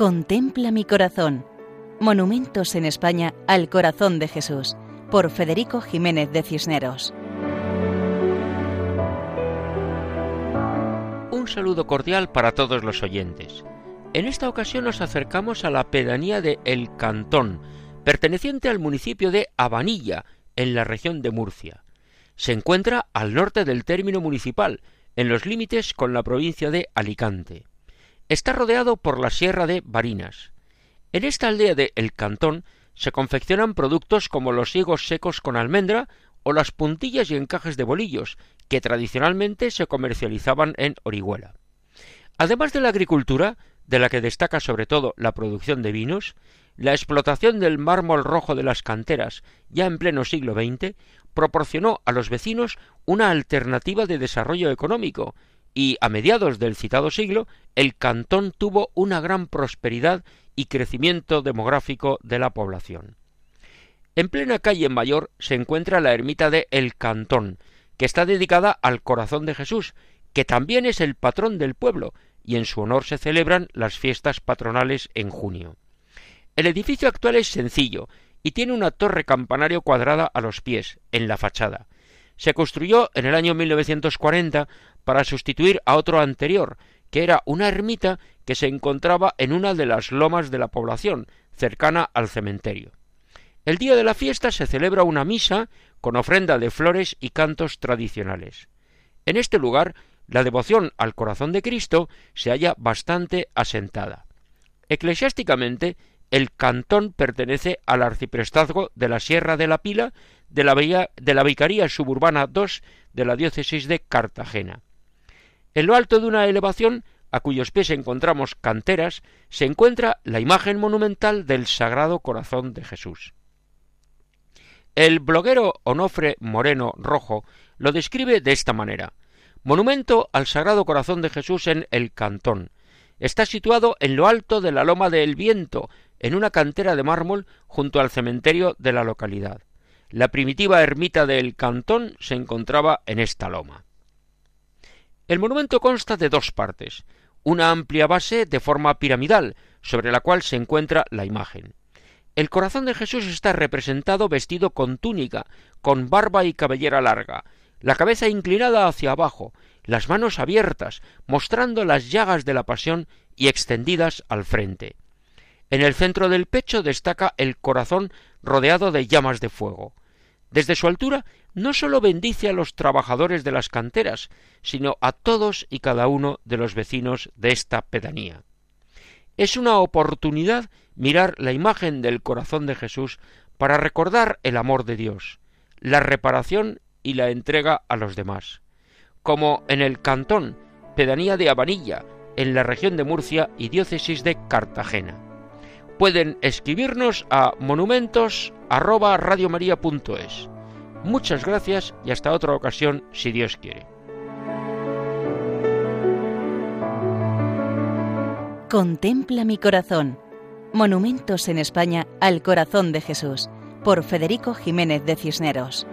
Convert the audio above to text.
Contempla mi corazón. Monumentos en España al corazón de Jesús, por Federico Jiménez de Cisneros. Un saludo cordial para todos los oyentes. En esta ocasión nos acercamos a la pedanía de El Cantón, perteneciente al municipio de Abanilla, en la región de Murcia. Se encuentra al norte del término municipal, en los límites con la provincia de Alicante. Está rodeado por la sierra de Barinas. En esta aldea de El Cantón se confeccionan productos como los higos secos con almendra o las puntillas y encajes de bolillos, que tradicionalmente se comercializaban en Orihuela. Además de la agricultura, de la que destaca sobre todo la producción de vinos, la explotación del mármol rojo de las canteras, ya en pleno siglo XX, proporcionó a los vecinos una alternativa de desarrollo económico, y a mediados del citado siglo el cantón tuvo una gran prosperidad y crecimiento demográfico de la población. En plena calle Mayor se encuentra la ermita de El Cantón, que está dedicada al corazón de Jesús, que también es el patrón del pueblo, y en su honor se celebran las fiestas patronales en junio. El edificio actual es sencillo y tiene una torre campanario cuadrada a los pies, en la fachada. Se construyó en el año 1940 para sustituir a otro anterior, que era una ermita que se encontraba en una de las lomas de la población, cercana al cementerio. El día de la fiesta se celebra una misa con ofrenda de flores y cantos tradicionales. En este lugar, la devoción al corazón de Cristo se halla bastante asentada. Eclesiásticamente, el cantón pertenece al arciprestazgo de la Sierra de la Pila de la, de la Vicaría Suburbana II de la diócesis de Cartagena. En lo alto de una elevación, a cuyos pies encontramos canteras, se encuentra la imagen monumental del Sagrado Corazón de Jesús. El bloguero Onofre Moreno Rojo lo describe de esta manera. Monumento al Sagrado Corazón de Jesús en el Cantón. Está situado en lo alto de la Loma del Viento, en una cantera de mármol junto al cementerio de la localidad. La primitiva ermita del Cantón se encontraba en esta loma. El monumento consta de dos partes, una amplia base de forma piramidal, sobre la cual se encuentra la imagen. El corazón de Jesús está representado vestido con túnica, con barba y cabellera larga, la cabeza inclinada hacia abajo, las manos abiertas, mostrando las llagas de la pasión y extendidas al frente. En el centro del pecho destaca el corazón rodeado de llamas de fuego. Desde su altura no sólo bendice a los trabajadores de las canteras, sino a todos y cada uno de los vecinos de esta pedanía. Es una oportunidad mirar la imagen del corazón de Jesús para recordar el amor de Dios, la reparación y la entrega a los demás, como en el cantón, pedanía de Abanilla, en la región de Murcia y diócesis de Cartagena. Pueden escribirnos a monumentos Muchas gracias y hasta otra ocasión si Dios quiere. Contempla mi corazón. Monumentos en España al corazón de Jesús por Federico Jiménez de Cisneros.